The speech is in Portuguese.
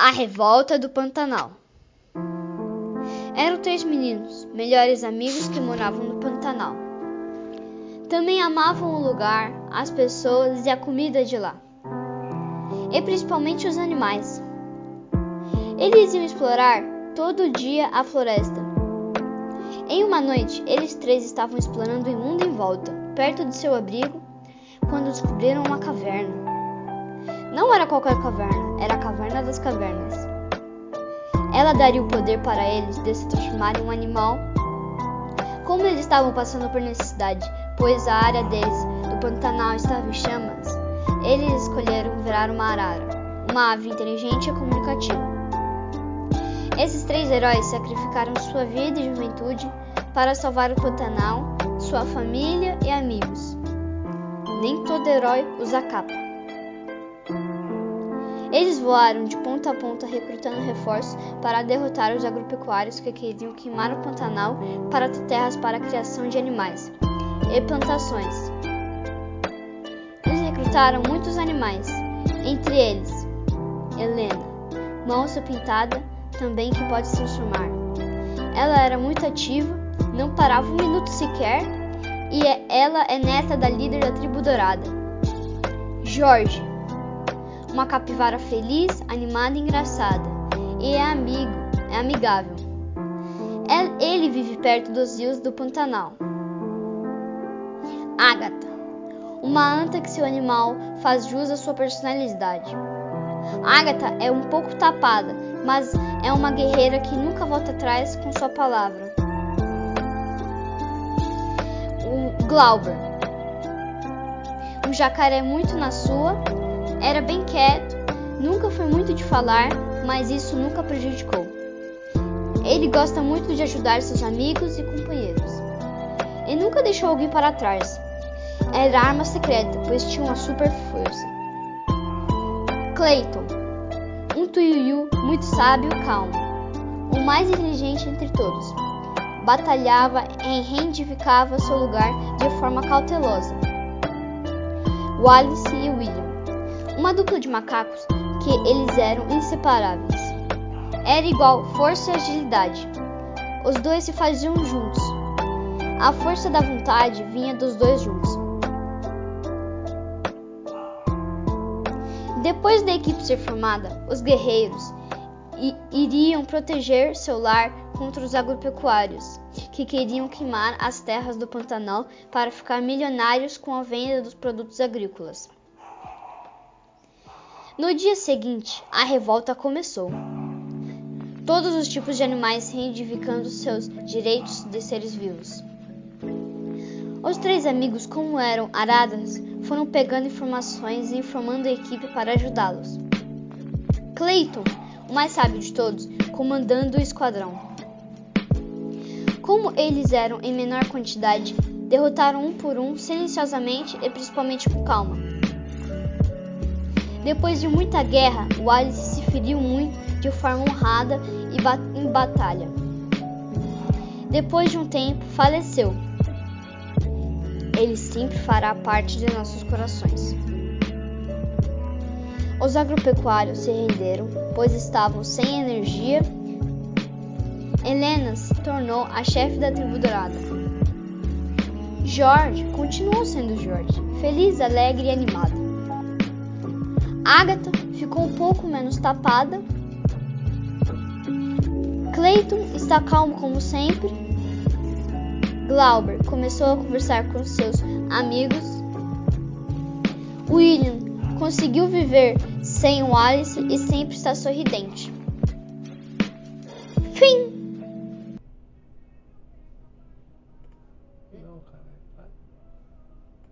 A Revolta do Pantanal Eram três meninos, melhores amigos que moravam no Pantanal. Também amavam o lugar, as pessoas e a comida de lá. E principalmente os animais. Eles iam explorar todo dia a floresta. Em uma noite, eles três estavam explorando o mundo em volta, perto de seu abrigo, quando descobriram uma caverna. Não era qualquer caverna, era a caverna das cavernas. Ela daria o poder para eles de se transformar em um animal. Como eles estavam passando por necessidade, pois a área deles do Pantanal estava em chamas, eles escolheram virar uma arara, uma ave inteligente e comunicativa. Esses três heróis sacrificaram sua vida e juventude para salvar o Pantanal, sua família e amigos. Nem todo herói usa capa. Eles voaram de ponta a ponta recrutando reforços para derrotar os agropecuários que queriam queimar o Pantanal para ter terras para a criação de animais e plantações. Eles recrutaram muitos animais, entre eles Helena, uma onça pintada, também que pode se transformar. Ela era muito ativa, não parava um minuto sequer, e ela é neta da líder da tribo dourada. Jorge, uma capivara feliz, animada e engraçada. E é amigo, é amigável. É, ele vive perto dos rios do Pantanal. Ágata, uma anta que seu animal faz jus à sua personalidade. Ágata é um pouco tapada, mas é uma guerreira que nunca volta atrás com sua palavra. O Glauber, um jacaré muito na sua era bem quieto, nunca foi muito de falar, mas isso nunca prejudicou. Ele gosta muito de ajudar seus amigos e companheiros. E nunca deixou alguém para trás. Era arma secreta, pois tinha uma super força. Clayton, um tuiuiu muito sábio e calmo, o mais inteligente entre todos. Batalhava e reivindificava seu lugar de forma cautelosa. Wallace e William uma dupla de macacos que eles eram inseparáveis. Era igual força e agilidade. Os dois se faziam juntos. A força da vontade vinha dos dois juntos. Depois da equipe ser formada, os guerreiros iriam proteger seu lar contra os agropecuários, que queriam queimar as terras do Pantanal para ficar milionários com a venda dos produtos agrícolas. No dia seguinte, a revolta começou. Todos os tipos de animais reivindicando seus direitos de seres vivos. Os três amigos, como eram aradas, foram pegando informações e informando a equipe para ajudá-los. Clayton, o mais sábio de todos, comandando o esquadrão. Como eles eram em menor quantidade, derrotaram um por um, silenciosamente e principalmente com calma. Depois de muita guerra, Wallace se feriu muito de forma honrada e em batalha. Depois de um tempo, faleceu. Ele sempre fará parte de nossos corações. Os agropecuários se renderam, pois estavam sem energia. Helena se tornou a chefe da tribo dourada. George continuou sendo George, feliz, alegre e animado. Agatha ficou um pouco menos tapada. Clayton está calmo como sempre. Glauber começou a conversar com seus amigos. William conseguiu viver sem o Alice e sempre está sorridente. Fim!